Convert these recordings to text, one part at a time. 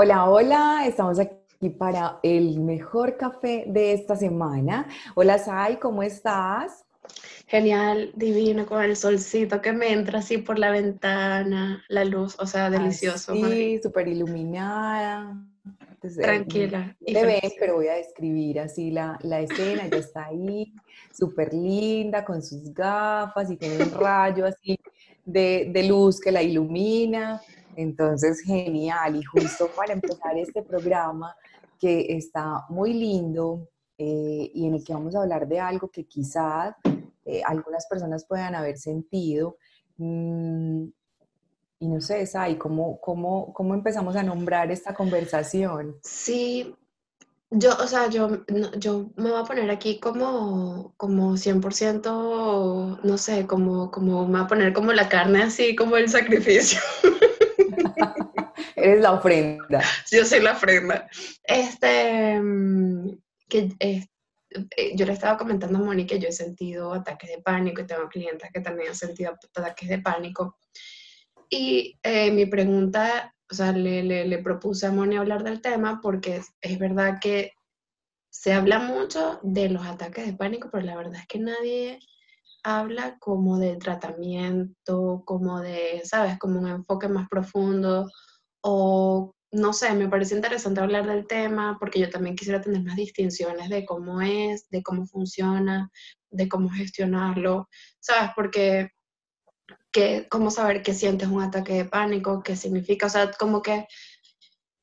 Hola, hola, estamos aquí para el mejor café de esta semana. Hola, Sai, ¿cómo estás? Genial, divino, con el solcito que me entra así por la ventana, la luz, o sea, delicioso. Sí, súper iluminada. Tranquila. te ves, pero voy a describir así la, la escena, ya está ahí, súper linda, con sus gafas y tiene un rayo así de, de luz que la ilumina. Entonces, genial. Y justo para empezar este programa, que está muy lindo eh, y en el que vamos a hablar de algo que quizás eh, algunas personas puedan haber sentido. Mm, y no sé, Sai, ¿cómo, cómo, ¿cómo empezamos a nombrar esta conversación? Sí, yo, o sea, yo, yo me voy a poner aquí como, como 100%, no sé, como, como me voy a poner como la carne así, como el sacrificio. Eres la ofrenda. Yo soy la ofrenda. Este, que eh, yo le estaba comentando a Moni que yo he sentido ataques de pánico y tengo clientes que también han sentido ataques de pánico. Y eh, mi pregunta, o sea, le, le, propuse a Moni hablar del tema porque es, verdad que se habla mucho de los ataques de pánico, pero la verdad es que nadie habla como de tratamiento, como de, ¿sabes? Como un enfoque más profundo o no sé, me parece interesante hablar del tema porque yo también quisiera tener más distinciones de cómo es, de cómo funciona, de cómo gestionarlo, ¿sabes? Porque, que, ¿cómo saber qué sientes un ataque de pánico? ¿Qué significa? O sea, como que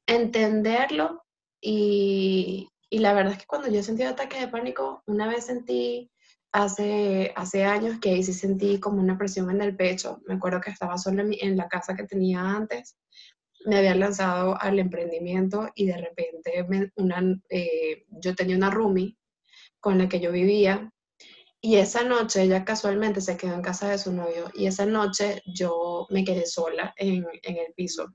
entenderlo y, y la verdad es que cuando yo he sentido ataques de pánico, una vez sentí hace, hace años que ahí sí sentí como una presión en el pecho. Me acuerdo que estaba sola en, en la casa que tenía antes me había lanzado al emprendimiento y de repente una, eh, yo tenía una roomie con la que yo vivía y esa noche ella casualmente se quedó en casa de su novio y esa noche yo me quedé sola en, en el piso.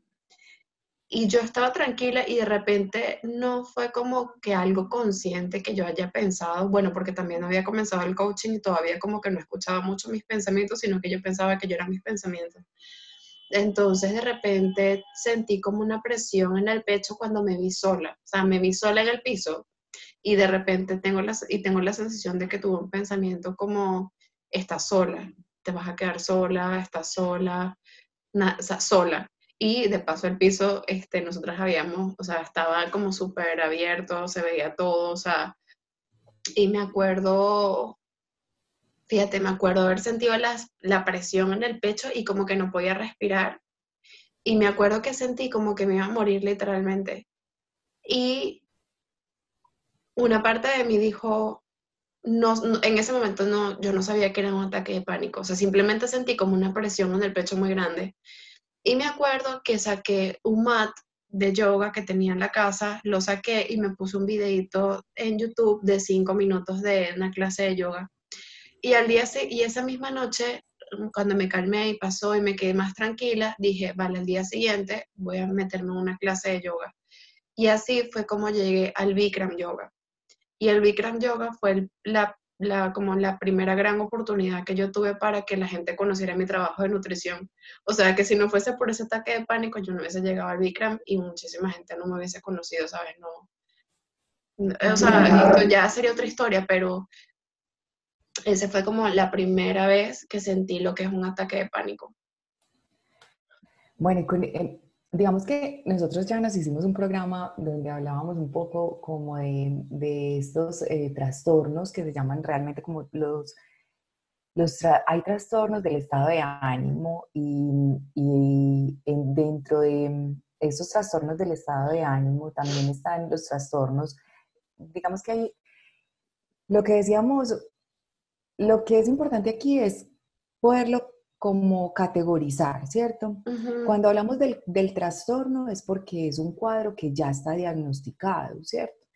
Y yo estaba tranquila y de repente no fue como que algo consciente que yo haya pensado, bueno, porque también había comenzado el coaching y todavía como que no escuchaba mucho mis pensamientos, sino que yo pensaba que yo eran mis pensamientos. Entonces de repente sentí como una presión en el pecho cuando me vi sola, o sea, me vi sola en el piso y de repente tengo la, y tengo la sensación de que tuve un pensamiento como, estás sola, te vas a quedar sola, estás sola, sola. Y de paso el piso, este, nosotras habíamos, o sea, estaba como súper abierto, se veía todo, o sea, y me acuerdo Fíjate, me acuerdo haber sentido la presión en el pecho y como que no podía respirar. Y me acuerdo que sentí como que me iba a morir literalmente. Y una parte de mí dijo, no, en ese momento no, yo no sabía que era un ataque de pánico. O sea, simplemente sentí como una presión en el pecho muy grande. Y me acuerdo que saqué un mat de yoga que tenía en la casa, lo saqué y me puse un videito en YouTube de cinco minutos de una clase de yoga. Y, al día, y esa misma noche, mm, cuando me calmé y pasó y me quedé más tranquila, dije, vale, el día siguiente voy a meterme en una clase de yoga. Y así fue como llegué al Bikram Yoga. Y el Bikram Yoga fue la, la, como la primera gran oportunidad que yo tuve para que la gente conociera mi trabajo de nutrición. O sea, que si no fuese por ese ataque de pánico, yo no hubiese llegado al Bikram y muchísima gente no me hubiese conocido, ¿sabes? No. O sea, esto ya sería otra historia, pero esa fue como la primera vez que sentí lo que es un ataque de pánico. Bueno, digamos que nosotros ya nos hicimos un programa donde hablábamos un poco como de, estos eh, trastornos que se llaman realmente como los, los hay trastornos del estado de ánimo y, y dentro de esos trastornos del estado de ánimo también están los trastornos, digamos que hay, lo que decíamos lo que es importante aquí es poderlo como categorizar, ¿cierto? Cuando hablamos del, trastorno es porque es un cuadro que ya está diagnosticado, ¿cierto?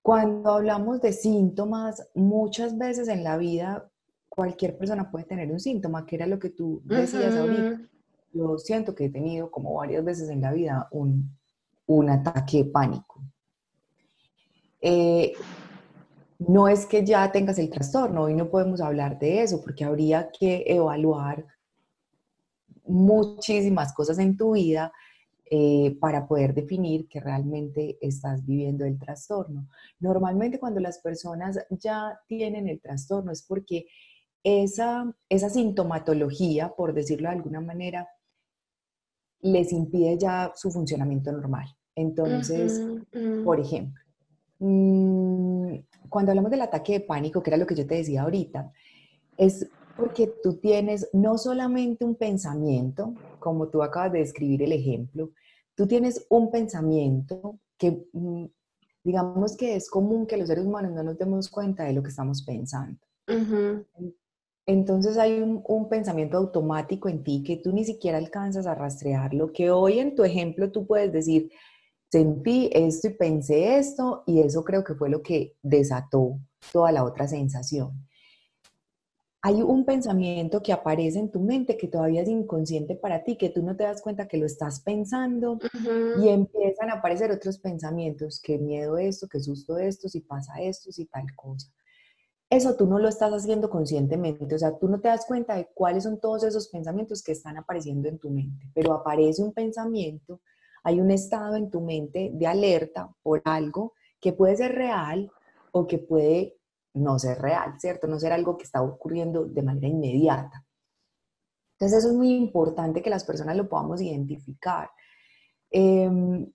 Cuando hablamos de síntomas, muchas veces en la vida cualquier persona puede tener un síntoma, que era lo que tú decías ahorita. Yo siento que he tenido como varias veces en la vida un, un ataque de pánico. Eh, no es que ya tengas el trastorno, hoy no podemos hablar de eso porque habría que evaluar muchísimas cosas en tu vida eh, para poder definir que realmente estás viviendo el trastorno. Normalmente cuando las personas ya tienen el trastorno es porque esa, esa sintomatología, por decirlo de alguna manera, les impide ya su funcionamiento normal. Entonces, por ejemplo, mm, cuando hablamos del ataque de pánico, que era lo que yo te decía ahorita, es porque tú tienes no solamente un pensamiento, como tú acabas de describir el ejemplo, tú tienes un pensamiento que, mm, digamos que es común que los seres humanos no nos demos cuenta de lo que estamos pensando. Entonces hay un, pensamiento automático en ti que tú ni siquiera alcanzas a rastrear. Lo que hoy en tu ejemplo tú puedes decir, sentí esto y pensé esto y eso creo que fue lo que desató toda la otra sensación. Hay un pensamiento que aparece en tu mente que todavía es inconsciente para ti, que tú no te das cuenta que lo estás pensando y empiezan a aparecer otros pensamientos, qué miedo esto, qué susto esto, si pasa esto, si tal cosa eso tú no lo estás haciendo conscientemente, o sea, tú no te das cuenta de cuáles son todos esos pensamientos que están apareciendo en tu mente, pero aparece un pensamiento, hay un estado en tu mente de alerta por algo que puede ser real o que puede no ser real, ¿cierto? No ser algo que está ocurriendo de manera inmediata. Entonces eso es muy importante que las personas lo podamos identificar. Em,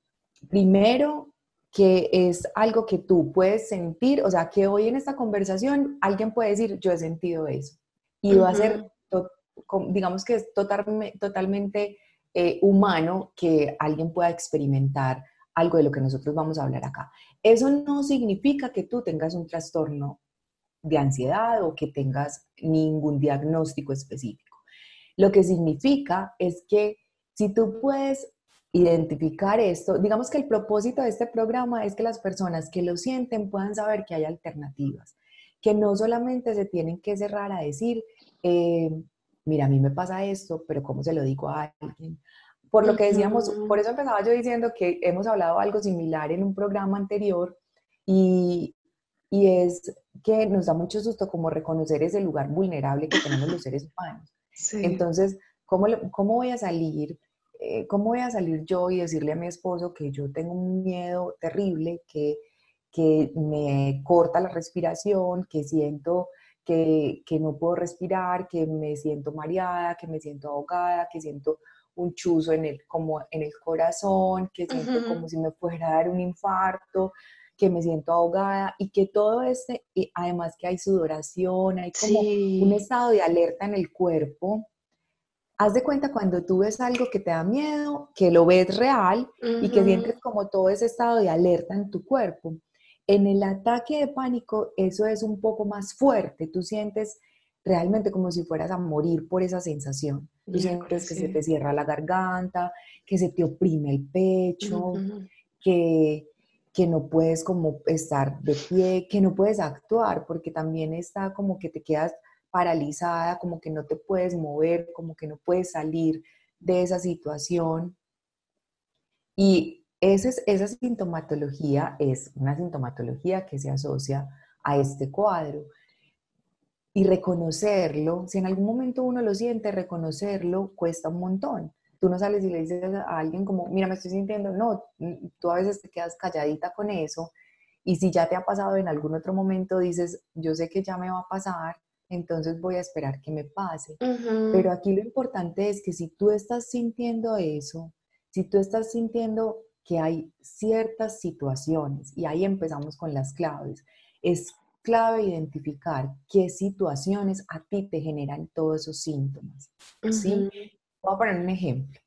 primero, que es algo que tú puedes sentir, o sea, que hoy en esta conversación alguien puede decir, yo he sentido eso. Y va a ser, digamos que es totalmente eh, humano que alguien pueda experimentar algo de lo que nosotros vamos a hablar acá. Eso no significa que tú tengas un trastorno de ansiedad o que tengas ningún diagnóstico específico. Lo que significa es que si tú puedes identificar esto. Digamos que el propósito de este programa es que las personas que lo sienten puedan saber que hay alternativas, que no solamente se tienen que cerrar a decir, eh, mira, a mí me pasa esto, pero ¿cómo se lo digo a alguien? Por lo que decíamos, por eso empezaba yo diciendo que hemos hablado algo similar en un programa anterior y, y es que nos da mucho susto como reconocer ese lugar vulnerable que tenemos los seres humanos. Entonces, ¿cómo, ¿cómo voy a salir eh, ¿cómo voy a salir yo y decirle a mi esposo que yo tengo un miedo terrible, que, que me corta la respiración, que siento que, que, no puedo respirar, que me siento mareada, que me siento ahogada, que siento un chuzo en el, como en el corazón, que siento como si me fuera a dar un infarto, que me siento ahogada y que todo este, y además que hay sudoración, hay como un estado de alerta en el cuerpo. Haz de cuenta cuando tú ves algo que te da miedo, que lo ves real y que sientes como todo ese estado de alerta en tu cuerpo. En el ataque de pánico eso es un poco más fuerte, tú sientes realmente como si fueras a morir por esa sensación. Tú sientes que se te cierra la garganta, que se te oprime el pecho, que, que no puedes como estar de pie, que no puedes actuar, porque también está como que te quedas paralizada, como que no te puedes mover, como que no puedes salir de esa situación. Y esa, esa sintomatología es una sintomatología que se asocia a este cuadro. Y reconocerlo, si en algún momento uno lo siente, reconocerlo cuesta un montón. Tú no sales y le dices a alguien como, mira, me estoy sintiendo, no, tú a veces te quedas calladita con eso. Y si ya te ha pasado en algún otro momento, dices, yo sé que ya me va a pasar, entonces voy a esperar que me pase. Pero aquí lo importante es que si tú estás sintiendo eso, si tú estás sintiendo que hay ciertas situaciones, y ahí empezamos con las claves, es clave identificar qué situaciones a ti te generan todos esos síntomas. ¿sí? Voy a poner un ejemplo.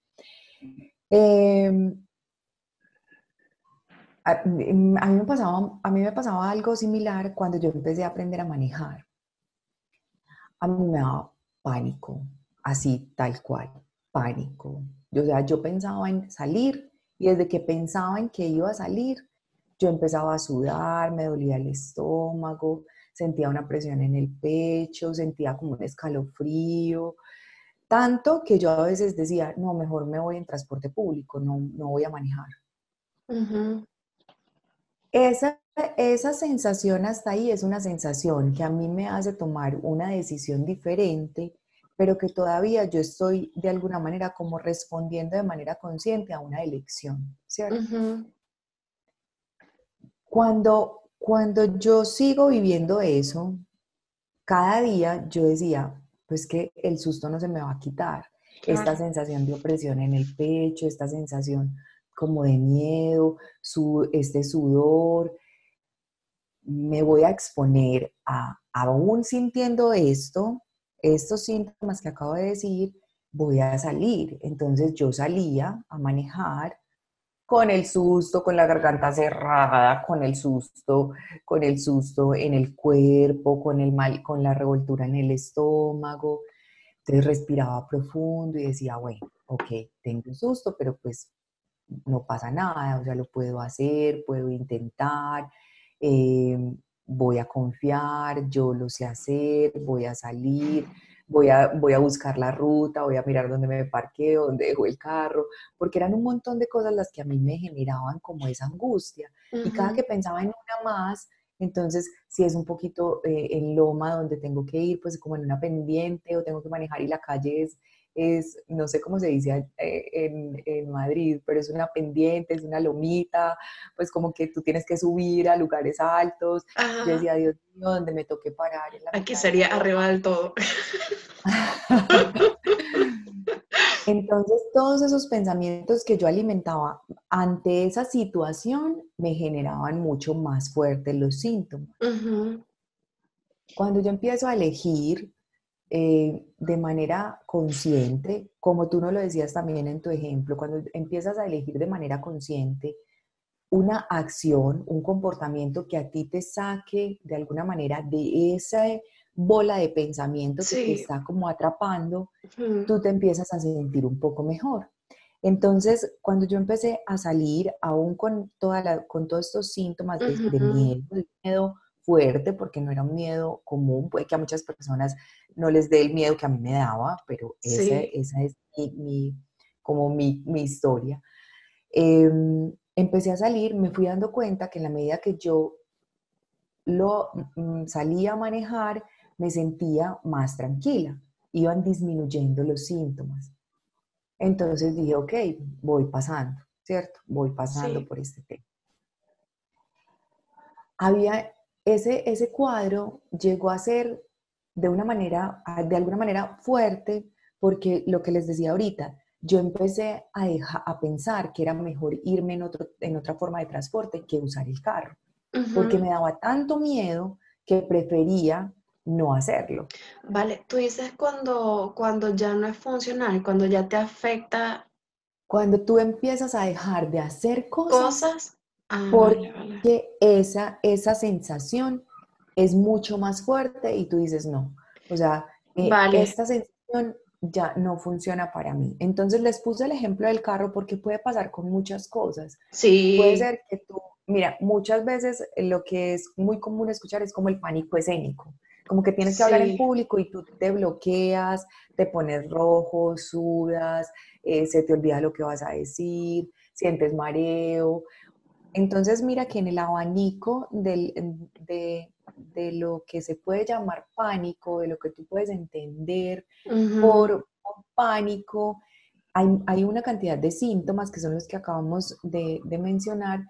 Em, a, mí me pasaba, a mí me pasaba algo similar cuando yo empecé a aprender a manejar a mí me daba pánico, así tal cual, pánico. O sea, yo pensaba en salir y desde que pensaba en que iba a salir, yo empezaba a sudar, me dolía el estómago, sentía una presión en el pecho, sentía como un escalofrío, tanto que yo a veces decía, no, mejor me voy en transporte público, no, no voy a manejar. Esa esa sensación hasta ahí es una sensación que a mí me hace tomar una decisión diferente pero que todavía yo estoy de alguna manera como respondiendo de manera consciente a una elección, ¿cierto? Cuando, cuando yo sigo viviendo eso, cada día yo decía, pues que el susto no se me va a quitar. Esta sensación de opresión en el pecho, esta sensación como de miedo, su, este sudor, me voy a exponer a, aún sintiendo esto, estos síntomas que acabo de decir, voy a salir. Entonces yo salía a manejar con el susto, con la garganta cerrada, con el susto, con el susto en el cuerpo, con el mal, con la revoltura en el estómago. Entonces respiraba profundo y decía, bueno, ok, tengo susto, pero pues no pasa nada, o sea, lo puedo hacer, puedo intentar, eh, voy a confiar, yo lo sé hacer, voy a salir, voy a, voy a buscar la ruta, voy a mirar dónde me parqueo, dónde dejo el carro, porque eran un montón de cosas las que a mí me generaban como esa angustia. Y cada que pensaba en una más, entonces, si es un poquito eh, en loma donde tengo que ir, pues como en una pendiente o tengo que manejar y la calle es es, no sé cómo se dice eh, en, en, Madrid, pero es una pendiente, es una lomita, pues como que tú tienes que subir a lugares altos. Yo decía, Dios mío, ¿dónde me toque parar? Aquí sería arriba del todo. Entonces, todos esos pensamientos que yo alimentaba ante esa situación me generaban mucho más fuertes los síntomas. Cuando yo empiezo a elegir eh, de manera consciente, como tú nos lo decías también en tu ejemplo, cuando empiezas a elegir de manera consciente una acción, un comportamiento que a ti te saque de alguna manera de esa bola de pensamiento que te está como atrapando, tú te empiezas a sentir un poco mejor. Entonces, cuando yo empecé a salir, aún con, toda la, con todos estos síntomas de, miedo, de miedo fuerte, porque no era un miedo común, puede que a muchas personas no les dé el miedo que a mí me daba, pero esa, es mi, como mi, historia. Em, empecé a salir, me fui dando cuenta que en la medida que yo lo mm, salía a manejar, me sentía más tranquila, iban disminuyendo los síntomas. Entonces dije, ok, voy pasando, ¿cierto? Voy pasando por este tema. Había ese, ese cuadro llegó a ser de una manera, de alguna manera fuerte, porque lo que les decía ahorita, yo empecé a, a pensar que era mejor irme en, otro, en otra forma de transporte que usar el carro, porque me daba tanto miedo que prefería no hacerlo. Vale, tú dices cuando, cuando ya no es funcional, cuando ya te afecta. Cuando tú empiezas a dejar de hacer cosas, cosas ah, porque Esa, esa sensación es mucho más fuerte y tú dices no. O sea, eh, esta sensación ya no funciona para mí. Entonces les puse el ejemplo del carro porque puede pasar con muchas cosas. Sí. Puede ser que tú, mira, muchas veces lo que es muy común escuchar es como el pánico escénico. Como que tienes que hablar en público y tú te bloqueas, te pones rojo, sudas, eh, se te olvida lo que vas a decir, sientes mareo. Entonces mira que en el abanico del, de, de lo que se puede llamar pánico, de lo que tú puedes entender por, pánico, hay, una cantidad de síntomas que son los que acabamos de, mencionar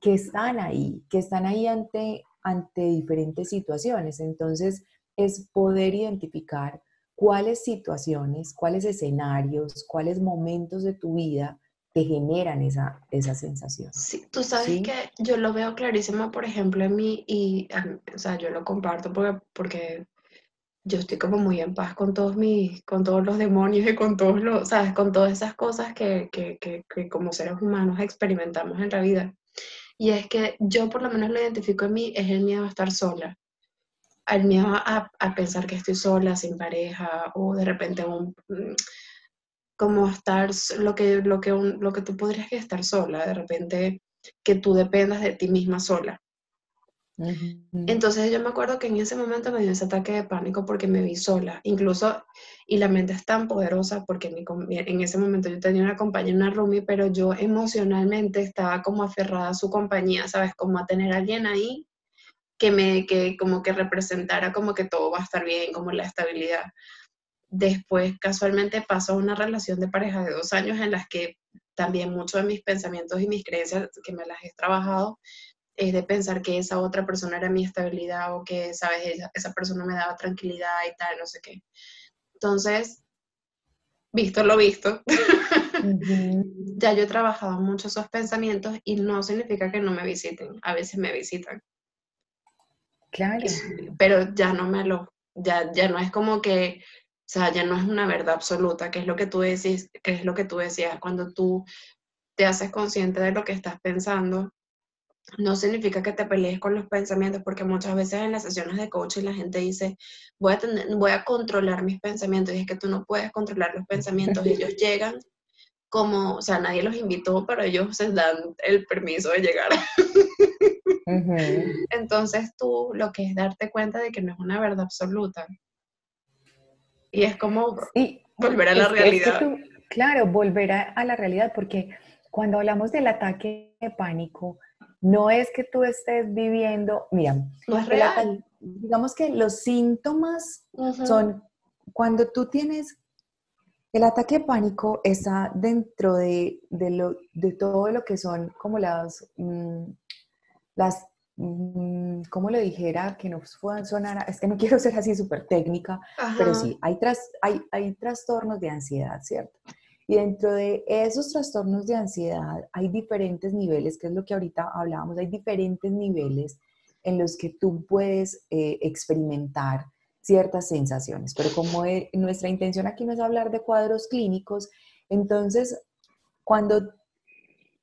que están ahí, que están ahí ante, ante diferentes situaciones. Entonces, es poder identificar cuáles situaciones, cuáles escenarios, cuáles momentos de tu vida te generan esa, esa sensación. Sí, tú sabes que yo lo veo clarísimo, por ejemplo, en mí, y, o sea, yo lo comparto porque, porque yo estoy como muy en paz con todos mis, con todos los demonios y con todos los, sabes, con todas esas cosas que, que, que, que como seres humanos experimentamos en la vida. Y es que yo por lo menos lo identifico en mí, es el miedo a estar sola. El miedo a, a pensar que estoy sola, sin pareja, o de repente un, como estar, lo que, lo que, lo que tú podrías estar sola, de repente que tú dependas de ti misma sola. Entonces yo me acuerdo que en ese momento me dio ese ataque de pánico porque me vi sola, incluso, y la mente es tan poderosa porque en ese momento yo tenía una compañía, una roomie, pero yo emocionalmente estaba como aferrada a su compañía, ¿sabes? Como a tener a alguien ahí que me, que como que representara como que todo va a estar bien, como la estabilidad. Después casualmente paso a una relación de pareja de dos años en las que también muchos de mis pensamientos y mis creencias que me las he trabajado es de pensar que esa otra persona era mi estabilidad o que, sabes, esa, esa persona me daba tranquilidad y tal, no sé qué. Entonces, visto lo visto, ya yo he trabajado mucho esos pensamientos y no significa que no me visiten, a veces me visitan. Claro. Pero ya no me lo, ya, ya no es como que, o sea, ya no es una verdad absoluta, que es lo que tú decís, que es lo que tú decías, cuando tú te haces consciente de lo que estás pensando, no significa que te pelees con los pensamientos, porque muchas veces en las sesiones de coaching la gente dice, voy a, tener, voy a controlar mis pensamientos, y es que tú no puedes controlar los pensamientos, ellos llegan como, o sea, nadie los invitó, pero ellos se dan el permiso de llegar. Entonces tú lo que es darte cuenta de que no es una verdad absoluta. Y es como volver a la realidad. claro, volver a la realidad, porque cuando hablamos del ataque de pánico, no es que tú estés viviendo, mira, no es real. digamos que los síntomas son cuando tú tienes el ataque de pánico está dentro de, lo, de todo lo que son como las, mm, las mm, ¿cómo le dijera? Que no sonara, es que no quiero ser así súper técnica, pero sí, hay, tras, hay, hay trastornos de ansiedad, ¿cierto? Y dentro de esos trastornos de ansiedad hay diferentes niveles, que es lo que ahorita hablábamos, hay diferentes niveles en los que tú puedes eh, experimentar ciertas sensaciones. Pero como eh, nuestra intención aquí no es hablar de cuadros clínicos, entonces cuando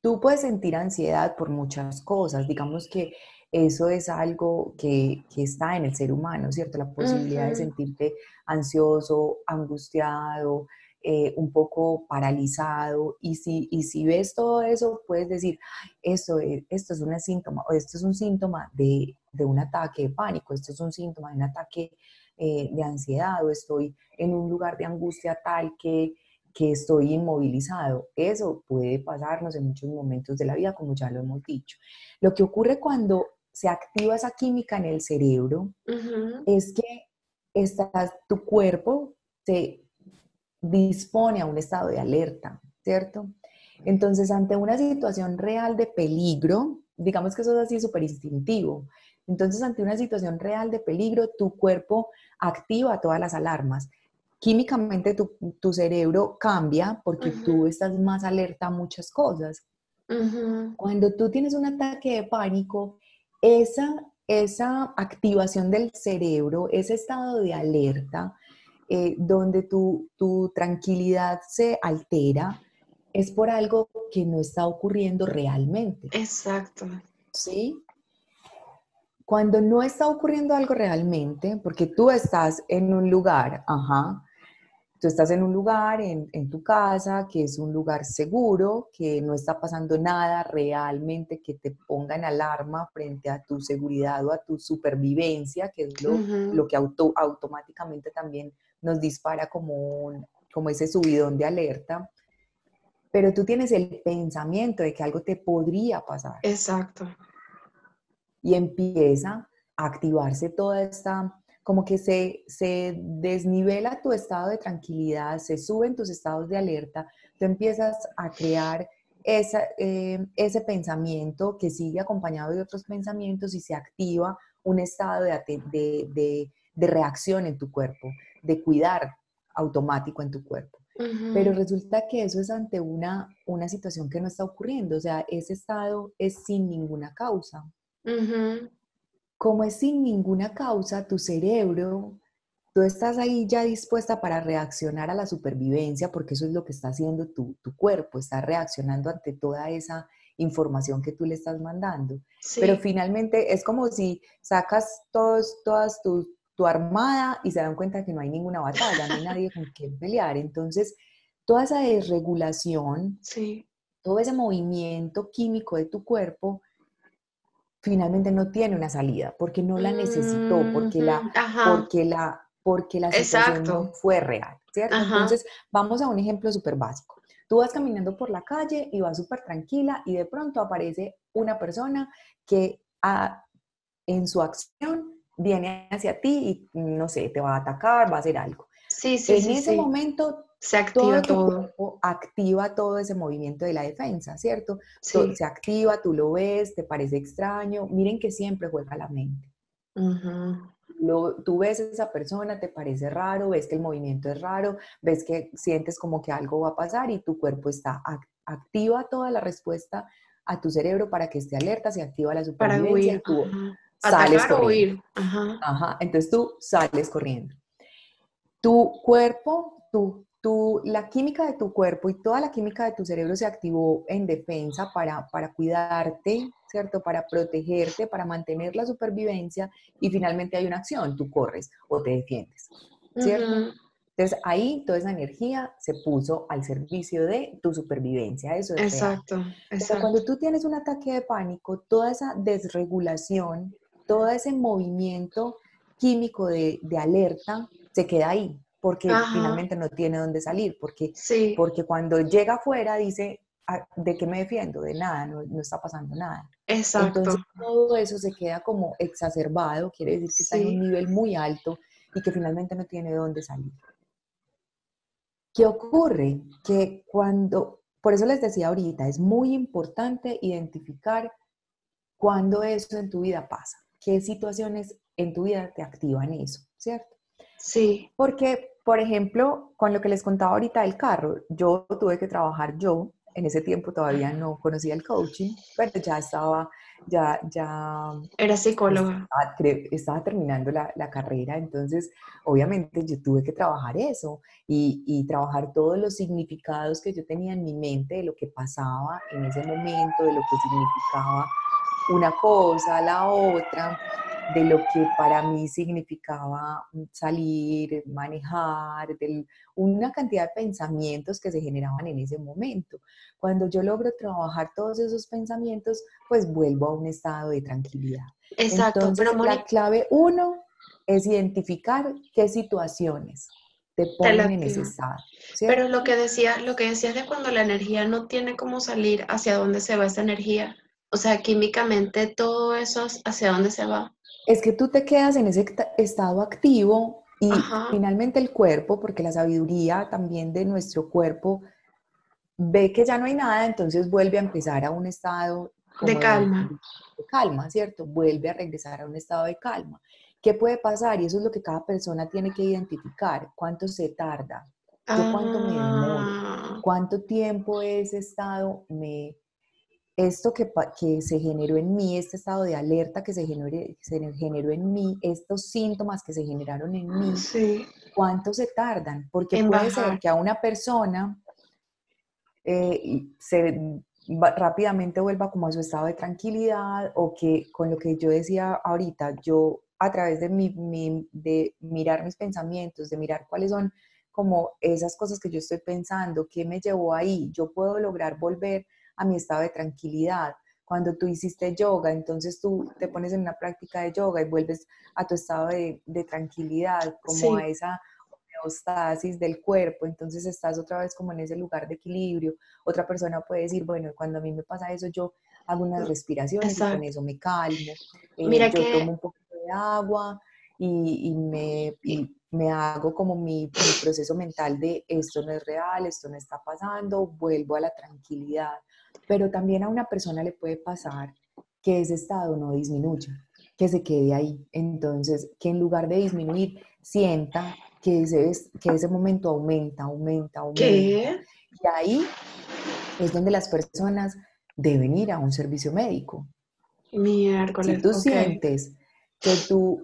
tú puedes sentir ansiedad por muchas cosas, digamos que eso es algo que, que, está en el ser humano, ¿cierto? La posibilidad de sentirte ansioso, angustiado, eh, un poco paralizado y si, y si ves todo eso, puedes decir, esto es, esto es un síntoma, o esto es un síntoma de, de un ataque de pánico, esto es un síntoma de un ataque eh, de ansiedad o estoy en un lugar de angustia tal que, que estoy inmovilizado. Eso puede pasarnos en muchos momentos de la vida, como ya lo hemos dicho. Lo que ocurre cuando se activa esa química en el cerebro es que estás, tu cuerpo se dispone a un estado de alerta, ¿cierto? Entonces, ante una situación real de peligro, digamos que eso es así súper instintivo, entonces ante una situación real de peligro, tu cuerpo activa todas las alarmas. Químicamente tu, cerebro cambia porque tú estás más alerta a muchas cosas. Cuando tú tienes un ataque de pánico, esa, esa activación del cerebro, ese estado de alerta, eh, donde tu, tu tranquilidad se altera, es por algo que no está ocurriendo realmente. Exacto. ¿Sí? Cuando no está ocurriendo algo realmente, porque tú estás en un lugar, ajá, tú estás en un lugar, en, en, tu casa, que es un lugar seguro, que no está pasando nada realmente que te ponga en alarma frente a tu seguridad o a tu supervivencia, que es lo, lo que auto, automáticamente también nos dispara como, como ese subidón de alerta, pero tú tienes el pensamiento de que algo te podría pasar. Exacto. Y empieza a activarse toda esta, como que se, se desnivela tu estado de tranquilidad, se suben tus estados de alerta, tú empiezas a crear esa, eh, ese pensamiento que sigue acompañado de otros pensamientos y se activa un estado de, de, de, de reacción en tu cuerpo de cuidar automático en tu cuerpo. Pero resulta que eso es ante una, una situación que no está ocurriendo, o sea, ese estado es sin ninguna causa. Como es sin ninguna causa, tu cerebro, tú estás ahí ya dispuesta para reaccionar a la supervivencia, porque eso es lo que está haciendo tu, tu cuerpo, está reaccionando ante toda esa información que tú le estás mandando. Pero finalmente es como si sacas todos, todas tus tu armada y se dan cuenta que no hay ninguna batalla, no hay nadie con quien pelear. Entonces, toda esa desregulación, todo ese movimiento químico de tu cuerpo, finalmente no tiene una salida, porque no la necesitó, porque la, porque la, porque la situación no fue real, ¿cierto? Entonces, vamos a un ejemplo súper básico. Tú vas caminando por la calle y vas súper tranquila y de pronto aparece una persona que en su acción viene hacia ti y no sé, te va a atacar, va a hacer algo. Sí, sí, en ese momento se activa todo. todo. activa todo ese movimiento de la defensa, ¿cierto? Se activa, tú lo ves, te parece extraño. Miren que siempre juega la mente. tú ves a esa persona, te parece raro, ves que el movimiento es raro, ves que sientes como que algo va a pasar y tu cuerpo está activa toda la respuesta a tu cerebro para que esté alerta, se activa la supervivencia para huir. y sales corriendo. Ajá. Entonces tú sales corriendo. Tu cuerpo, tu la química de tu cuerpo y toda la química de tu cerebro se activó en defensa para, para cuidarte, ¿cierto? Para protegerte, para mantener la supervivencia y finalmente hay una acción, tú corres o te defiendes, ¿cierto? Entonces ahí toda esa energía se puso al servicio de tu supervivencia, eso es Exacto, exacto. cuando tú tienes un ataque de pánico, toda esa desregulación, todo ese movimiento químico de, de alerta se queda ahí, porque finalmente no tiene dónde salir, porque, porque cuando llega afuera dice, ah, ¿de qué me defiendo? De nada, no, está pasando nada. Exacto. Entonces todo eso se queda como exacerbado, quiere decir que está en un nivel muy alto y que finalmente no tiene dónde salir. ¿Qué ocurre? Que cuando, por eso les decía ahorita, es muy importante identificar cuándo eso en tu vida pasa, qué situaciones en tu vida te activan eso, ¿cierto? Sí. Porque por ejemplo, con lo que les contaba ahorita del carro, yo tuve que trabajar yo, en ese tiempo todavía no conocía el coaching, pero ya estaba, ya, ya... Era psicóloga. Estaba, terminando la, la, carrera, entonces obviamente yo tuve que trabajar eso y, y, trabajar todos los significados que yo tenía en mi mente de lo que pasaba en ese momento, de lo que significaba una cosa, la otra de lo que para mí significaba salir, manejar, de una cantidad de pensamientos que se generaban en ese momento. Cuando yo logro trabajar todos esos pensamientos, pues vuelvo a un estado de tranquilidad. Exacto, Entonces, pero la clave uno es identificar qué situaciones te ponen en ese estado. Pero lo que decía, lo que decías de cuando la energía no tiene cómo salir, hacia dónde se va esa energía. O sea, químicamente todo eso hacia dónde se va es que tú te quedas en ese estado activo y finalmente el cuerpo, porque la sabiduría también de nuestro cuerpo ve que ya no hay nada, entonces vuelve a empezar a un estado de calma. De, calma, ¿cierto? Vuelve a regresar a un estado de calma. ¿Qué puede pasar? Y eso es lo que cada persona tiene que identificar. ¿Cuánto se tarda? cuánto me demoro? Ah. ¿Cuánto tiempo ese estado me, esto que, que, se generó en mí, este estado de alerta que se, se generó en mí, estos síntomas que se generaron en mí, ¿cuánto se tardan? Porque puede ser que a una persona eh, se rápidamente vuelva como a su estado de tranquilidad o que con lo que yo decía ahorita, yo a través de, mi, de mirar mis pensamientos, de mirar cuáles son como esas cosas que yo estoy pensando, qué me llevó ahí, yo puedo lograr volver a mi estado de tranquilidad. Cuando tú hiciste yoga, entonces tú te pones en una práctica de yoga y vuelves a tu estado de, tranquilidad, como a esa homeostasis del cuerpo, entonces estás otra vez como en ese lugar de equilibrio. Otra persona puede decir, bueno, cuando a mí me pasa eso, yo hago unas respiraciones y con eso me calmo. Eh, Mira yo tomo un poquito de agua y, me, me, hago como mi, mi, proceso mental de esto no es real, esto no está pasando, vuelvo a la tranquilidad pero también a una persona le puede pasar que ese estado no disminuya, que se quede ahí. Entonces, que en lugar de disminuir, sienta que ese, que ese momento aumenta, aumenta, aumenta. ¿Qué? Y ahí es donde las personas deben ir a un servicio médico. Miércoles. Si tú sientes que tú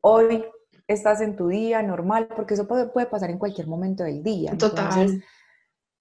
hoy estás en tu día normal, porque eso puede, puede pasar en cualquier momento del día. Total.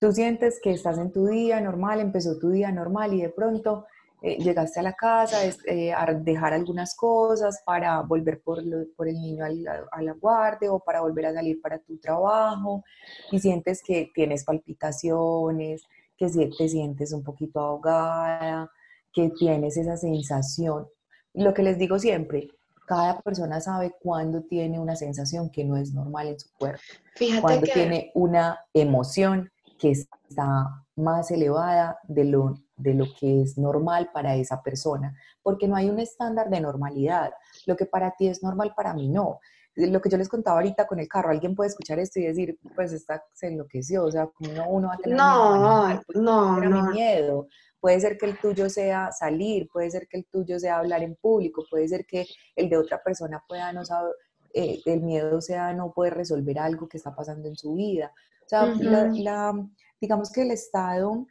Tú sientes que estás en tu día normal, empezó tu día normal y de pronto eh, llegaste a la casa eh, a dejar algunas cosas para volver por, por el niño a la guardia o para volver a salir para tu trabajo y sientes que tienes palpitaciones, que te sientes un poquito ahogada, que tienes esa sensación. Lo que les digo siempre, cada persona sabe cuándo tiene una sensación que no es normal en su cuerpo, Fíjate cuando tiene una emoción que está más elevada de lo, de lo que es normal para esa persona, porque no hay un estándar de normalidad. Lo que para ti es normal, para mí no. lo que yo les contaba ahorita con el carro, alguien puede escuchar esto y decir, pues esta se enloqueció, o sea, como no, uno va a tener no, miedo, pues, no, no. miedo. Puede ser que el tuyo sea salir, puede ser que el tuyo sea hablar en público, puede ser que el de otra persona pueda no saber, eh, el miedo sea no poder resolver algo que está pasando en su vida. O sea, la, digamos que el estado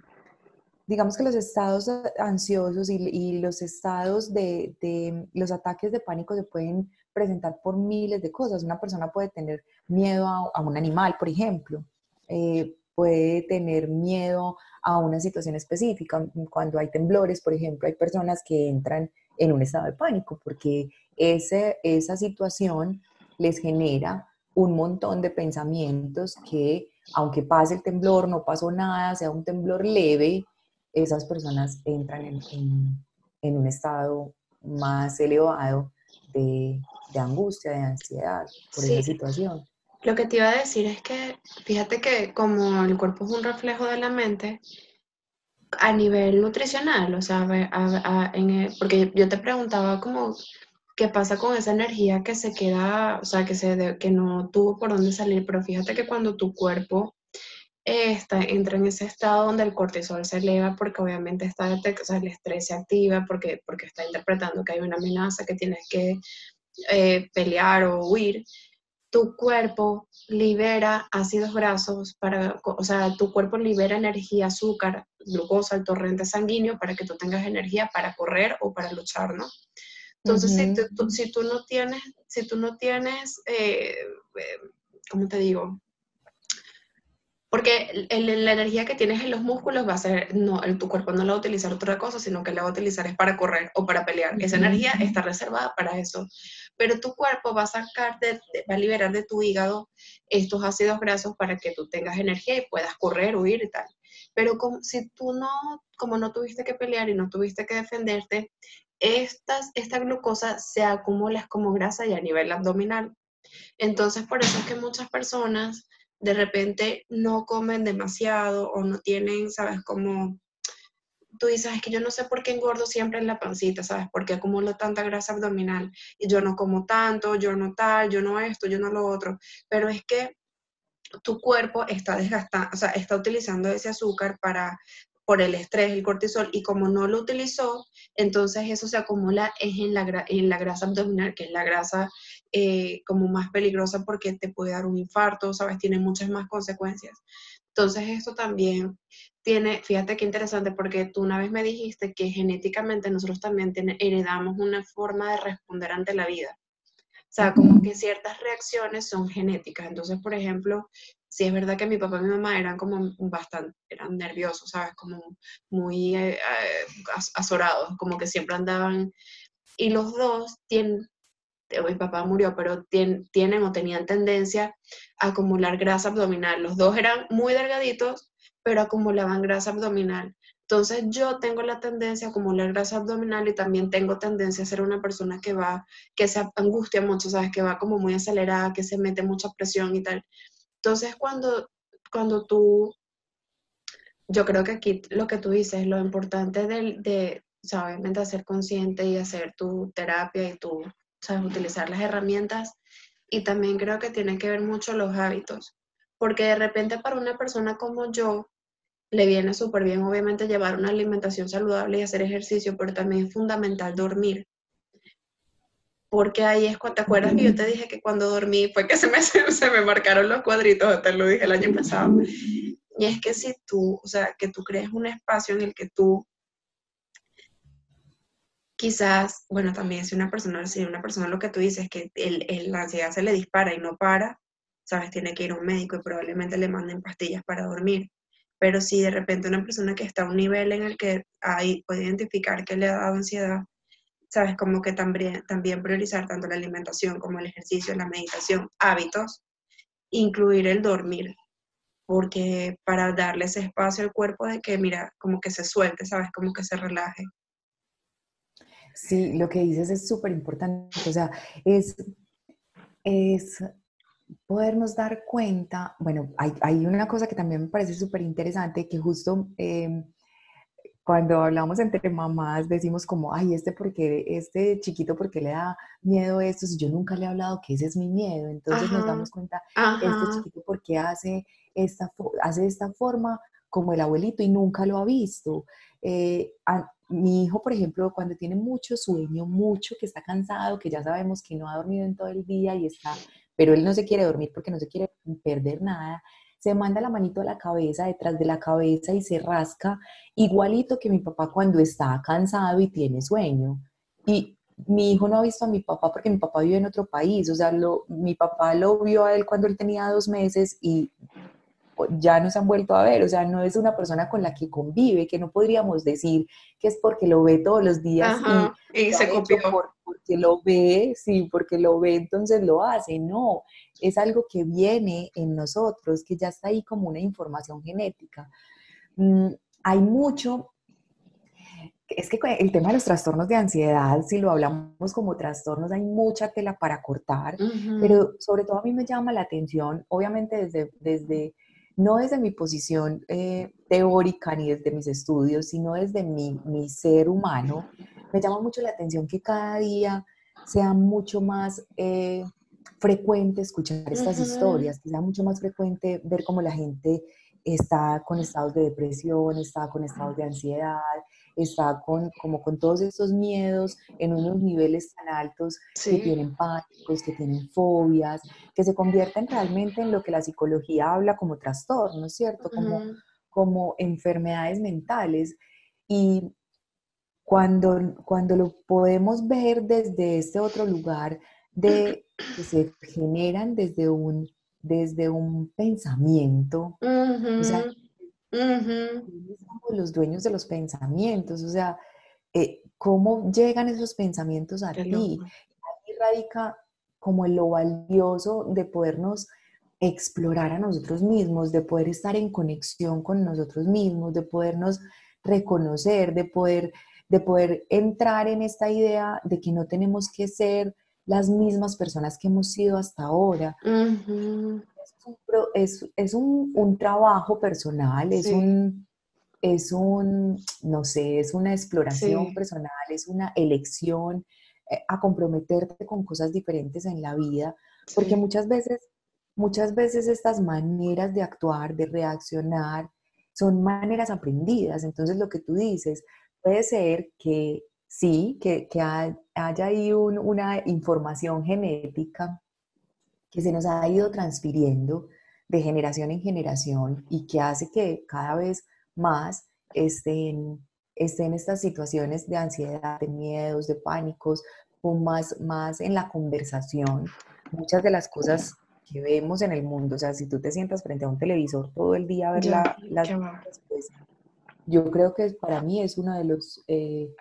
digamos que los estados ansiosos y, los estados de, los ataques de pánico se pueden presentar por miles de cosas. Una persona puede tener miedo a, un animal, por ejemplo, eh, puede tener miedo a una situación específica. Cuando hay temblores, por ejemplo, hay personas que entran en un estado de pánico porque ese, esa situación les genera un montón de pensamientos que, aunque pase el temblor, no pasó nada, sea un temblor leve, esas personas entran en, un estado más elevado de, angustia, de ansiedad por esa situación. Lo que te iba a decir es que, fíjate que como el cuerpo es un reflejo de la mente, a nivel nutricional, o sea, porque yo te preguntaba como, ¿qué pasa con esa energía que se queda, o sea, que, se, que no tuvo por dónde salir? Pero fíjate que cuando tu cuerpo está, entra en ese estado donde el cortisol se eleva porque obviamente está, o sea, el estrés se activa porque, porque está interpretando que hay una amenaza que tienes que eh, pelear o huir, tu cuerpo libera ácidos grasos para, o sea, tu cuerpo libera energía, azúcar, glucosa, el torrente sanguíneo para que tú tengas energía para correr o para luchar, ¿no? Entonces, si, tú, si, tú, no tienes, si tú no tienes, eh, eh, ¿cómo te digo? Porque la energía que tienes en los músculos va a ser, no, tu cuerpo no la va a utilizar otra cosa, sino que la va a utilizar es para correr o para pelear. Esa energía está reservada para eso. Pero tu cuerpo va a sacar, va a liberar de tu hígado estos ácidos grasos para que tú tengas energía y puedas correr, huir y tal. Pero como, si tú no, como no tuviste que pelear y no tuviste que defenderte, estas, esta glucosa se acumula como grasa y a nivel abdominal. Entonces, por eso es que muchas personas de repente no comen demasiado o no tienen, ¿sabes? Como tú dices, es que yo no sé por qué engordo siempre en la pancita, ¿sabes? Porque acumulo tanta grasa abdominal y yo no como tanto, yo no tal, yo no esto, yo no lo otro. Pero es que tu cuerpo está desgastando, o sea, está utilizando ese azúcar para por el estrés, el cortisol, y como no lo utilizó, entonces eso se acumula es en la, en la grasa abdominal, que es la grasa eh, como más peligrosa porque te puede dar un infarto, ¿sabes? Tiene muchas más consecuencias. Entonces esto también tiene, fíjate qué interesante, porque tú una vez me dijiste que genéticamente nosotros también heredamos una forma de responder ante la vida. O sea, como que ciertas reacciones son genéticas. Entonces, por ejemplo, si es verdad que mi papá y mi mamá eran como bastante, eran nerviosos, ¿sabes? Como muy eh, eh, azorados, como que siempre andaban. Y los dos tienen, mi papá murió, pero tienen o tenían tendencia a acumular grasa abdominal. Los dos eran muy delgaditos, pero acumulaban grasa abdominal. Entonces yo tengo la tendencia a acumular grasa abdominal y también tengo tendencia a ser una persona que va, que se angustia mucho, ¿sabes? Que va como muy acelerada, que se mete mucha presión y tal. Entonces cuando, cuando tú, yo creo que aquí lo que tú dices, lo importante de, de obviamente ser consciente y hacer tu terapia y tu, sabes, utilizar las herramientas. Y también creo que tiene que ver mucho los hábitos, porque de repente para una persona como yo, le viene súper bien, obviamente, llevar una alimentación saludable y hacer ejercicio, pero también es fundamental dormir. Porque ahí es cuando, ¿te acuerdas que yo te dije que cuando dormí fue que se me, se me marcaron los cuadritos? Te lo dije el año pasado. Y es que si tú, o sea, que tú crees un espacio en el que tú quizás, bueno, también si una persona, si una persona lo que tú dices, que el, el, la ansiedad se le dispara y no para, sabes, tiene que ir a un médico y probablemente le manden pastillas para dormir. Pero si de repente una persona que está a un nivel en el que hay, puede identificar que le ha dado ansiedad, sabes, como que también, priorizar tanto la alimentación como el ejercicio, la meditación, hábitos, incluir el dormir, porque para darle ese espacio al cuerpo de que, mira, como que se suelte, sabes, como que se relaje. Sí, lo que dices es súper importante, o sea, es, es podernos dar cuenta, bueno, hay, hay, una cosa que también me parece súper interesante, que justo em, cuando hablamos entre mamás decimos como, ay, este porque, este chiquito porque le da miedo esto, si yo nunca le he hablado que ese es mi miedo, entonces nos damos cuenta, este chiquito porque hace esta, hace esta forma como el abuelito y nunca lo ha visto. Eh, mi hijo, por ejemplo, cuando tiene mucho sueño, mucho, que está cansado, que ya sabemos que no ha dormido en todo el día y está, pero él no se quiere dormir porque no se quiere perder nada, se manda la manito a la cabeza, detrás de la cabeza y se rasca, igualito que mi papá cuando está cansado y tiene sueño. Y mi hijo no ha visto a mi papá porque mi papá vive en otro país, o sea, lo, mi papá lo vio a él cuando él tenía dos meses y ya no se han vuelto a ver, o sea, no es una persona con la que convive, que no podríamos decir que es porque lo ve todos los días y, se copió. porque lo ve, sí, porque lo ve, entonces lo hace, no, es algo que viene en nosotros, que ya está ahí como una información genética. Mm, hay mucho, es que el tema de los trastornos de ansiedad, si lo hablamos como trastornos, hay mucha tela para cortar, pero sobre todo a mí me llama la atención, obviamente desde, desde no desde mi posición eh, teórica ni desde mis estudios, sino desde mi, mi, ser humano, me llama mucho la atención que cada día sea mucho más eh, frecuente escuchar estas historias, que sea mucho más frecuente ver cómo la gente está con estados de depresión, está con estados de ansiedad, está con, como con todos estos miedos en unos niveles tan altos que tienen pánicos, que tienen fobias, que se convierten realmente en lo que la psicología habla como trastornos, ¿cierto? Como, como enfermedades mentales. Y cuando, cuando lo podemos ver desde este otro lugar, de que se generan desde un, desde un pensamiento, o sea, los dueños de los pensamientos, o sea, eh, ¿cómo llegan esos pensamientos a ti? Ahí radica como lo valioso de podernos explorar a nosotros mismos, de poder estar en conexión con nosotros mismos, de podernos reconocer, de poder, de poder entrar en esta idea de que no tenemos que ser las mismas personas que hemos sido hasta ahora es, un, trabajo personal, es, un, es un, no sé, es una exploración personal, es una elección eh, a comprometerte con cosas diferentes en la vida, porque muchas veces, muchas veces estas maneras de actuar, de reaccionar, son maneras aprendidas. Entonces lo que tú dices, puede ser que sí, que, haya ahí una información genética que se nos ha ido transfiriendo de generación en generación y que hace que cada vez más estén, estén estas situaciones de ansiedad, de miedos, de pánicos, o más, más en la conversación. Muchas de las cosas que vemos en el mundo, o sea, si tú te sientas frente a un televisor todo el día a ver las pues, yo creo que para mí es uno de los eh,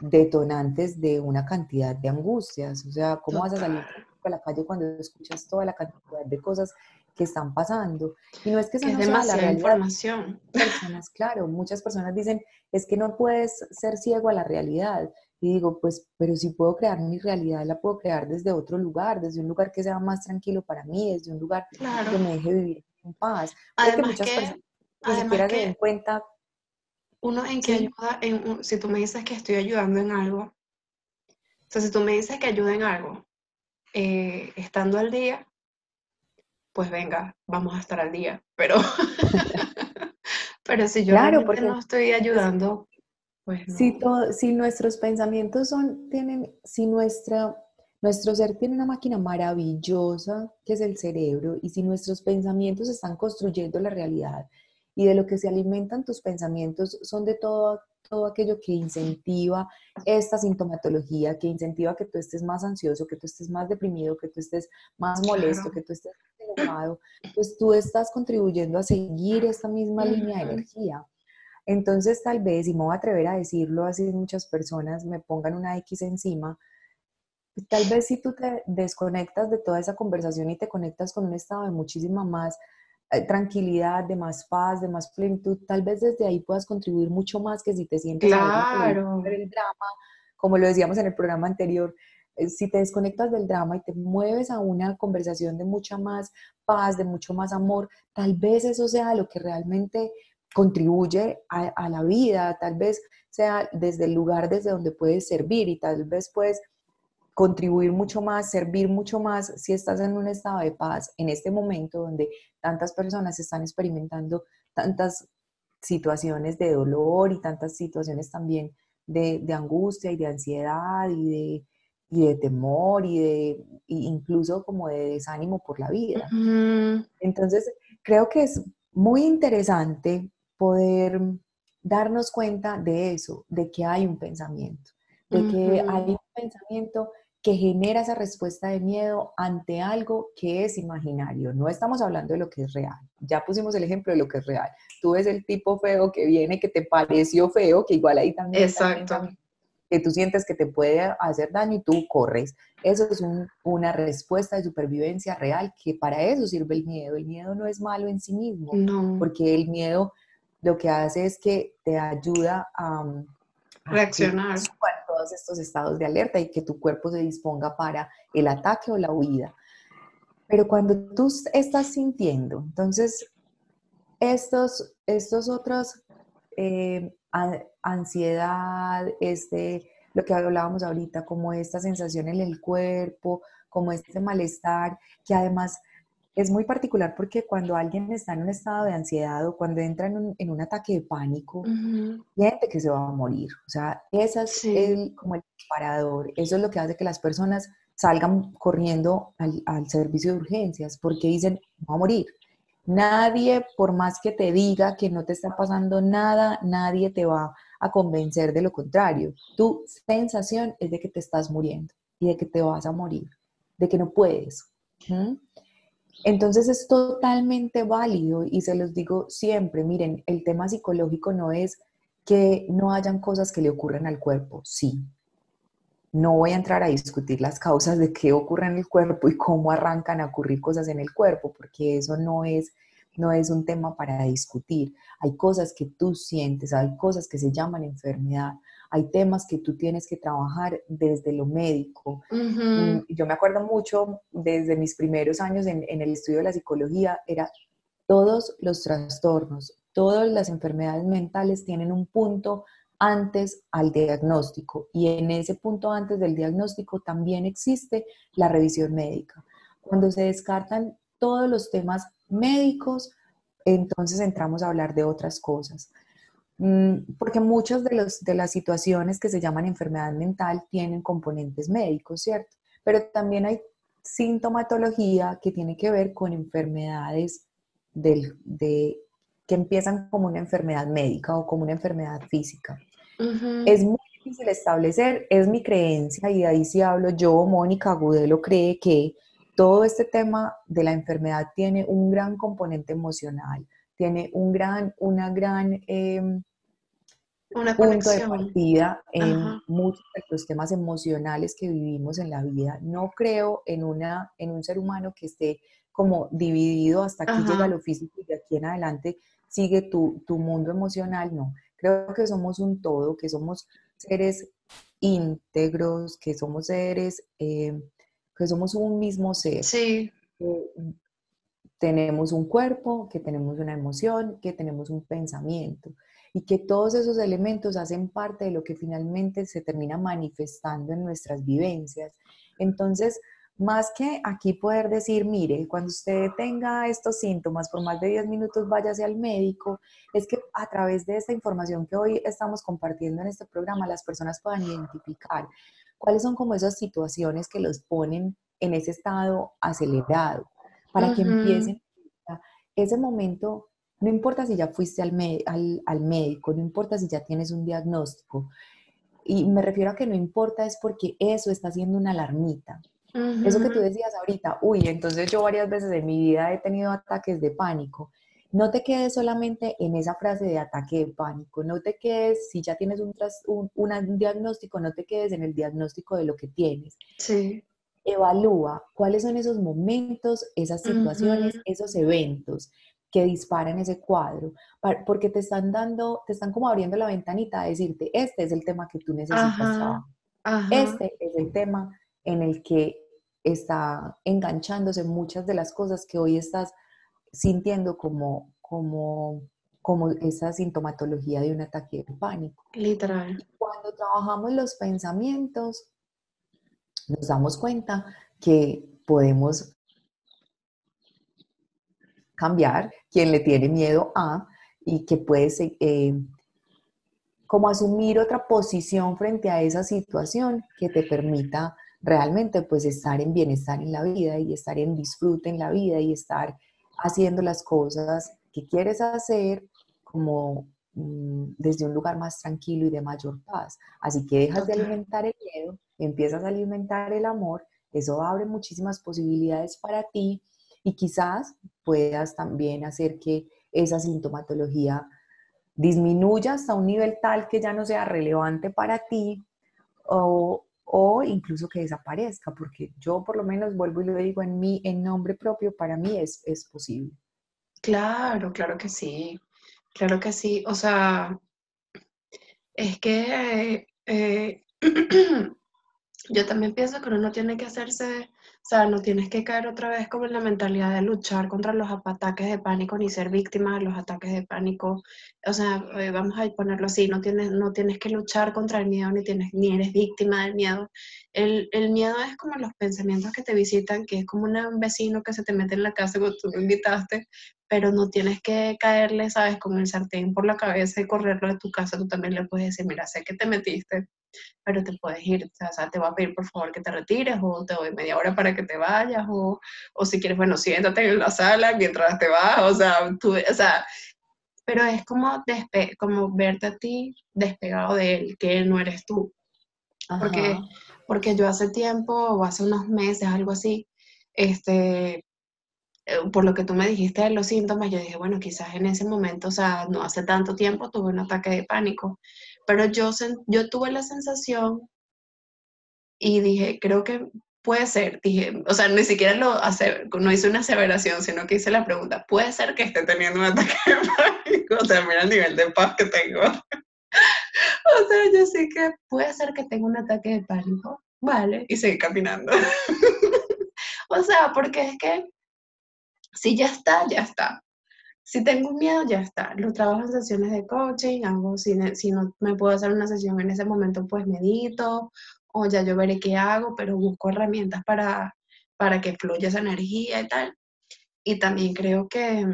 detonantes de una cantidad de angustias. O sea, ¿cómo vas a salir a la calle cuando escuchas toda la cantidad de cosas que están pasando. Y no es que es demasiada la información. Personas, claro, muchas personas dicen, es que no puedes ser ciego a la realidad. Y digo, pues, pero si puedo crear mi realidad, la puedo crear desde otro lugar, desde un lugar que sea más tranquilo para mí, desde un lugar que me deje vivir en paz. Porque muchas personas ni siquiera se den cuenta. Uno en que ayuda, en, si tú me dices que estoy ayudando en algo, o sea, si tú me dices que ayuda en algo, eh, estando al día, pues venga, vamos a estar al día. Pero, pero si yo claro, porque no estoy ayudando, pues Si, todo, si nuestros pensamientos son, tienen, si nuestra, nuestro ser tiene una máquina maravillosa que es el cerebro, y si nuestros pensamientos están construyendo la realidad, y de lo que se alimentan tus pensamientos son de todo todo aquello que incentiva esta sintomatología, que incentiva que tú estés más ansioso, que tú estés más deprimido, que tú estés más molesto, que tú estés enojado, pues tú estás contribuyendo a seguir esta misma línea de energía. Entonces tal vez, y me voy a atrever a decirlo así muchas personas me pongan una X encima, tal vez si tú te desconectas de toda esa conversación y te conectas con un estado de muchísima más tranquilidad, de más paz, de más plenitud, tal vez desde ahí puedas contribuir mucho más que si te sientes claro. el drama, como lo decíamos en el programa anterior, eh, si te desconectas del drama y te mueves a una conversación de mucha más paz, de mucho más amor, tal vez eso sea lo que realmente contribuye a, la vida, tal vez sea desde el lugar desde donde puedes servir y tal vez puedes contribuir mucho más, servir mucho más si estás en un estado de paz en este momento donde tantas personas están experimentando tantas situaciones de dolor y tantas situaciones también de, angustia y de ansiedad y de, de temor y de incluso como de desánimo por la vida. Entonces, creo que es muy interesante poder darnos cuenta de eso, de que hay un pensamiento, de que hay un pensamiento que genera esa respuesta de miedo ante algo que es imaginario. No estamos hablando de lo que es real. Ya pusimos el ejemplo de lo que es real. Tú ves el tipo feo que viene, que te pareció feo, que igual ahí también... Exacto. que tú sientes que te puede hacer daño y tú corres. Eso es una respuesta de supervivencia real, que para eso sirve el miedo. El miedo no es malo en sí mismo, porque el miedo lo que hace es que te ayuda a, reaccionar a estos estados de alerta y que tu cuerpo se disponga para el ataque o la huida. Pero cuando tú estás sintiendo, entonces, estos, estos otros, eh, ansiedad, este, lo que hablábamos ahorita, como esta sensación en el cuerpo, como este malestar, que además es muy particular porque cuando alguien está en un estado de ansiedad o cuando entra en un, en un ataque de pánico, siente que se va a morir. O sea, ese es el, como el parador. Eso es lo que hace que las personas salgan corriendo al, al servicio de urgencias porque dicen, va a morir. Nadie, por más que te diga que no te está pasando nada, nadie te va a convencer de lo contrario. Tu sensación es de que te estás muriendo y de que te vas a morir, de que no puedes. Entonces es totalmente válido y se los digo siempre, miren, el tema psicológico no es que no hayan cosas que le ocurran al cuerpo, sí. No voy a entrar a discutir las causas de qué ocurre en el cuerpo y cómo arrancan a ocurrir cosas en el cuerpo, porque eso no es, no es un tema para discutir. Hay cosas que tú sientes, hay cosas que se llaman enfermedad, hay temas que tú tienes que trabajar desde lo médico. Mm, yo me acuerdo mucho desde mis primeros años en, el estudio de la psicología, era todos los trastornos, todas las enfermedades mentales tienen un punto antes al diagnóstico y en ese punto antes del diagnóstico también existe la revisión médica. Cuando se descartan todos los temas médicos, entonces entramos a hablar de otras cosas. Mm, porque muchas de, los, de las situaciones que se llaman enfermedad mental tienen componentes médicos, ¿cierto? Pero también hay sintomatología que tiene que ver con enfermedades del, de, que empiezan como una enfermedad médica o como una enfermedad física. Es muy difícil establecer, es mi creencia, y ahí sí hablo yo, Mónica Agudelo cree que todo este tema de la enfermedad tiene un gran componente emocional, tiene un gran, una gran em, una punto de partida en muchos de los temas emocionales que vivimos en la vida. No creo en, una, en un ser humano que esté como dividido hasta aquí llega lo físico y de aquí en adelante sigue tu, tu, mundo emocional. No, creo que somos un todo, que somos seres íntegros, que somos seres, eh, que somos un mismo ser. Sí. tenemos un cuerpo, que tenemos una emoción, que tenemos un pensamiento y que todos esos elementos hacen parte de lo que finalmente se termina manifestando en nuestras vivencias. Entonces, más que aquí poder decir, mire, cuando usted tenga estos síntomas por más de 10 minutos, váyase al médico, es que a través de esta información que hoy estamos compartiendo en este programa, las personas puedan identificar cuáles son como esas situaciones que los ponen en ese estado acelerado, para que empiecen ese momento no importa si ya fuiste al, al, médico, no importa si ya tienes un diagnóstico. Y me refiero a que no importa es porque eso está haciendo una alarmita. Eso que tú decías ahorita, uy, entonces yo varias veces en mi vida he tenido ataques de pánico. No te quedes solamente en esa frase de ataque de pánico, no te quedes, si ya tienes un, un, diagnóstico, no te quedes en el diagnóstico de lo que tienes. Sí. Evalúa cuáles son esos momentos, esas situaciones, esos eventos que disparen ese cuadro, porque te están dando, te están como abriendo la ventanita a decirte, este es el tema que tú necesitas trabajar. Este es el tema en el que está enganchándose muchas de las cosas que hoy estás sintiendo como, como, como esa sintomatología de un ataque de pánico. Literal. Cuando trabajamos los pensamientos, nos damos cuenta que podemos cambiar quien le tiene miedo a y que puedes eh, como asumir otra posición frente a esa situación que te permita realmente pues estar en bienestar en la vida y estar en disfrute en la vida y estar haciendo las cosas que quieres hacer como mm, desde un lugar más tranquilo y de mayor paz. Así que dejas de alimentar el miedo, empiezas a alimentar el amor, eso abre muchísimas posibilidades para ti y quizás puedas también hacer que esa sintomatología disminuya hasta un nivel tal que ya no sea relevante para ti o, o incluso que desaparezca, porque yo por lo menos vuelvo y lo digo en mí, en nombre propio, para mí es, es posible. Claro, claro que sí, claro que sí. O sea, es que eh, yo también pienso que uno tiene que hacerse o sea, no tienes que caer otra vez como en la mentalidad de luchar contra los ataques de pánico ni ser víctima de los ataques de pánico. O sea, eh, vamos a ponerlo así, no tienes, no tienes que luchar contra el miedo ni, tienes, ni eres víctima del miedo. El, el miedo es como los pensamientos que te visitan, que es como un vecino que se te mete en la casa cuando tú lo invitaste, pero no tienes que caerle, ¿sabes? Con el sartén por la cabeza y correrlo de tu casa. Tú también le puedes decir, mira, sé que te metiste, pero te puedes ir, o sea, te voy a pedir por favor que te retires o te doy media hora para que te vayas o, o si quieres, bueno, siéntate en la sala mientras te vas, o sea, tú, o sea, pero es como, despe como verte a ti despegado de él, que él no eres tú. Porque, porque yo hace tiempo, o hace unos meses, algo así, este, eh, por lo que tú me dijiste de los síntomas, yo dije, bueno, quizás en ese momento, o sea, no hace tanto tiempo tuve un ataque de pánico, pero yo, yo tuve la sensación y dije, creo que puede ser, dije, o sea, ni siquiera lo hace, no hice una aseveración, sino que hice la pregunta, puede ser que esté teniendo un ataque de pánico, o sea, mira el nivel de paz que tengo. o sea, yo sí que puede ser que tenga un ataque de pánico, vale, y seguí caminando. o sea, porque es que si ya está, ya está. Si tengo miedo, ya está. Lo trabajo en sesiones de coaching, hago, si, si no me puedo hacer una sesión en ese momento, pues medito, o ya yo veré qué hago, pero busco herramientas para, para que fluya esa energía y tal. Y también creo que,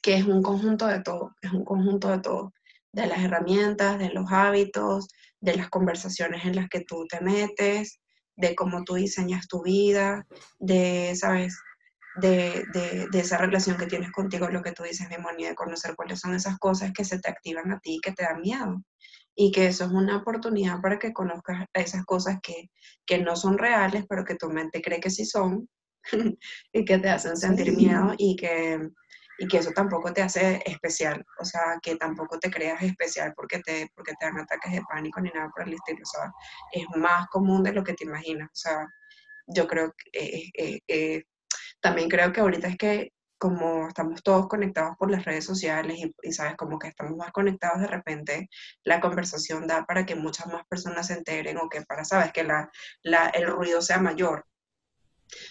que es un conjunto de todo, es un conjunto de todo, de las herramientas, de los hábitos, de las conversaciones en las que tú te metes, de cómo tú diseñas tu vida, de, ¿sabes? De, de, esa relación que tienes contigo, lo que tú dices, Memoni, de conocer cuáles son esas cosas que se te activan a ti y que te dan miedo. Y que eso es una oportunidad para que conozcas esas cosas que, que no son reales, pero que tu mente cree que sí son y que te hacen sentir miedo y que, y que eso tampoco te hace especial, o sea, que tampoco te creas especial porque te, porque te dan ataques de pánico ni nada por el estilo, o sea, es más común de lo que te imaginas, o sea, yo creo que eh, eh, también creo que ahorita es que como estamos todos conectados por las redes sociales y, sabes, como que estamos más conectados de repente, la conversación da para que muchas más personas se enteren o que para, sabes, que la, la, el ruido sea mayor.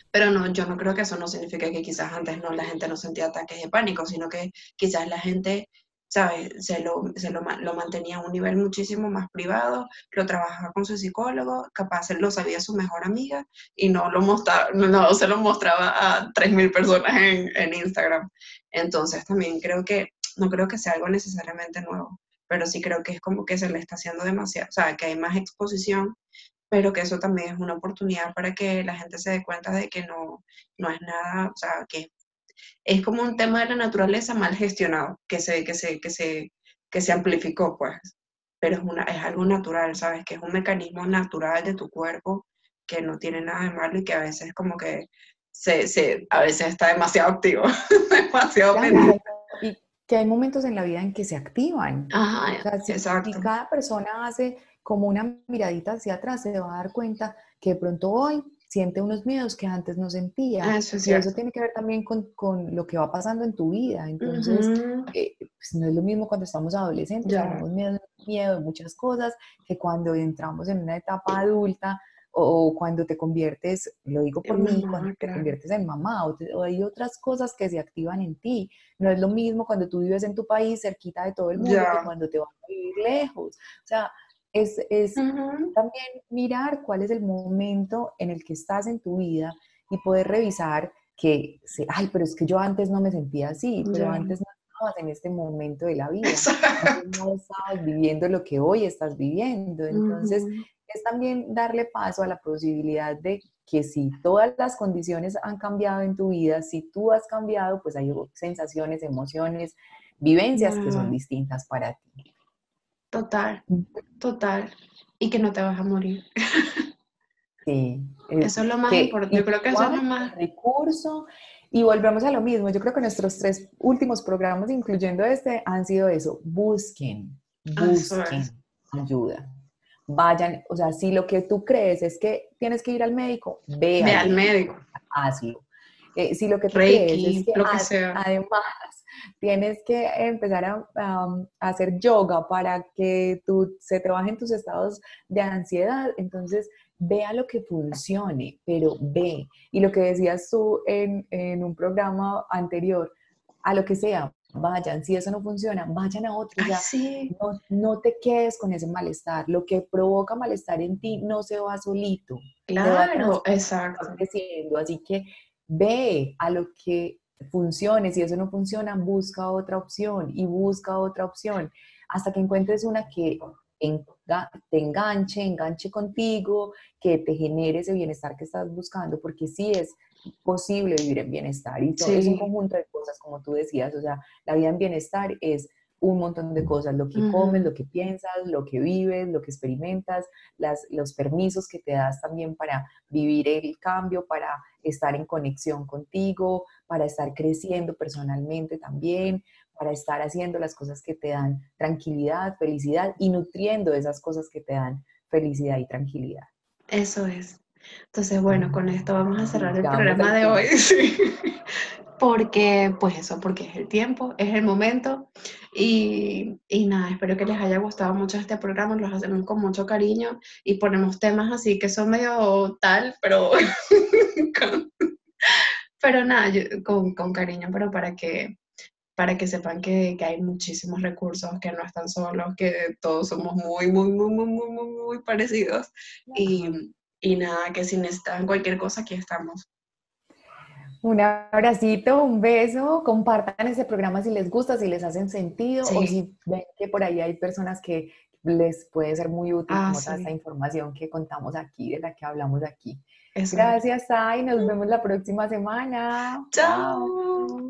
Pero no, yo no creo que eso no signifique que quizás antes no la gente no sentía ataques de pánico, sino que quizás la gente ¿sabes? Se, lo, se lo, lo, mantenía a un nivel muchísimo más privado, lo trabajaba con su psicólogo, capaz lo sabía su mejor amiga y no, lo mostraba, no se lo mostraba a 3.000 personas en, en Instagram. Entonces también creo que, no creo que sea algo necesariamente nuevo, pero sí creo que es como que se le está haciendo demasiado, o sea, que hay más exposición, pero que eso también es una oportunidad para que la gente se dé cuenta de que no, no es nada, o sea, que es como un tema de la naturaleza mal gestionado, que se, que se, que se, que se amplificó, pues. Pero es, una, es algo natural, ¿sabes? Que es un mecanismo natural de tu cuerpo que no tiene nada de malo y que a veces como que se, se a veces está demasiado activo, demasiado Y que hay momentos en la vida en que se activan. Ajá, exacto. Y cada persona hace como una miradita hacia atrás, se va a dar cuenta que de pronto hoy siente unos miedos que antes no sentía. Ah, eso y eso tiene que ver también con, con, lo que va pasando en tu vida. Entonces, eh, pues no es lo mismo cuando estamos adolescentes, tenemos miedo, miedo de muchas cosas, que cuando entramos en una etapa adulta, o cuando te conviertes, lo digo por mí, cuando te conviertes en mamá, o, hay otras cosas que se activan en ti. No es lo mismo cuando tú vives en tu país cerquita de todo el mundo que cuando te vas a vivir lejos. O sea, es, es también mirar cuál es el momento en el que estás en tu vida y poder revisar que, ay, pero es que yo antes no me sentía así, pero antes no estabas en este momento de la vida, no estabas viviendo lo que hoy estás viviendo. Entonces, es también darle paso a la posibilidad de que si todas las condiciones han cambiado en tu vida, si tú has cambiado, pues hay sensaciones, emociones, vivencias que son distintas para ti. Total, total. Y que no te vas a morir. Sí. Eso es lo más importante. Yo creo que eso es lo más. Recurso. Y volvemos a lo mismo. Yo creo que nuestros tres últimos programas, incluyendo este, han sido eso. Busquen, busquen ayuda. Vayan, o sea, si lo que tú crees es que tienes que ir al médico, ve, ve al médico. Hazlo. Eh, si lo que tú crees es que, además tienes que empezar a, hacer yoga para que tú, se te bajen tus estados de ansiedad, entonces vea lo que funcione, pero ve. Y lo que decías tú en, un programa anterior, a lo que sea, vayan, si eso no funciona, vayan a otro. ya, no, no, te quedes con ese malestar. Lo que provoca malestar en ti no se va solito. Claro, exacto. Así que ve a lo que funcione. Si eso no funciona, busca otra opción y busca otra opción hasta que encuentres una que te enganche, enganche contigo, que te genere ese bienestar que estás buscando, porque sí es posible vivir en bienestar y todo es un conjunto de cosas, como tú decías, o sea, la vida en bienestar es un montón de cosas, lo que comes, lo que piensas, lo que vives, lo que experimentas, las, los permisos que te das también para vivir el cambio, para estar en conexión contigo, para estar creciendo personalmente también, para estar haciendo las cosas que te dan tranquilidad, felicidad y nutriendo esas cosas que te dan felicidad y tranquilidad. Eso es. Entonces, bueno, con esto vamos a cerrar el programa de hoy. Porque, pues eso, porque es el tiempo, es el momento. Y, y, nada, espero que les haya gustado mucho este programa, los hacemos con mucho cariño y ponemos temas así que son medio tal, pero, pero nada, con, con, cariño, pero para que, para que sepan que, que, hay muchísimos recursos, que no están solos, que todos somos muy, muy, muy, muy, muy, muy, muy parecidos. Y, y nada, que si necesitan cualquier cosa, aquí estamos. Un abracito, un beso, compartan este programa si les gusta, si les hacen sentido o si ven que por ahí hay personas que les puede ser muy útil ah, toda esta información que contamos aquí, de la que hablamos aquí. Gracias, Ay, nos vemos la próxima semana. Chao.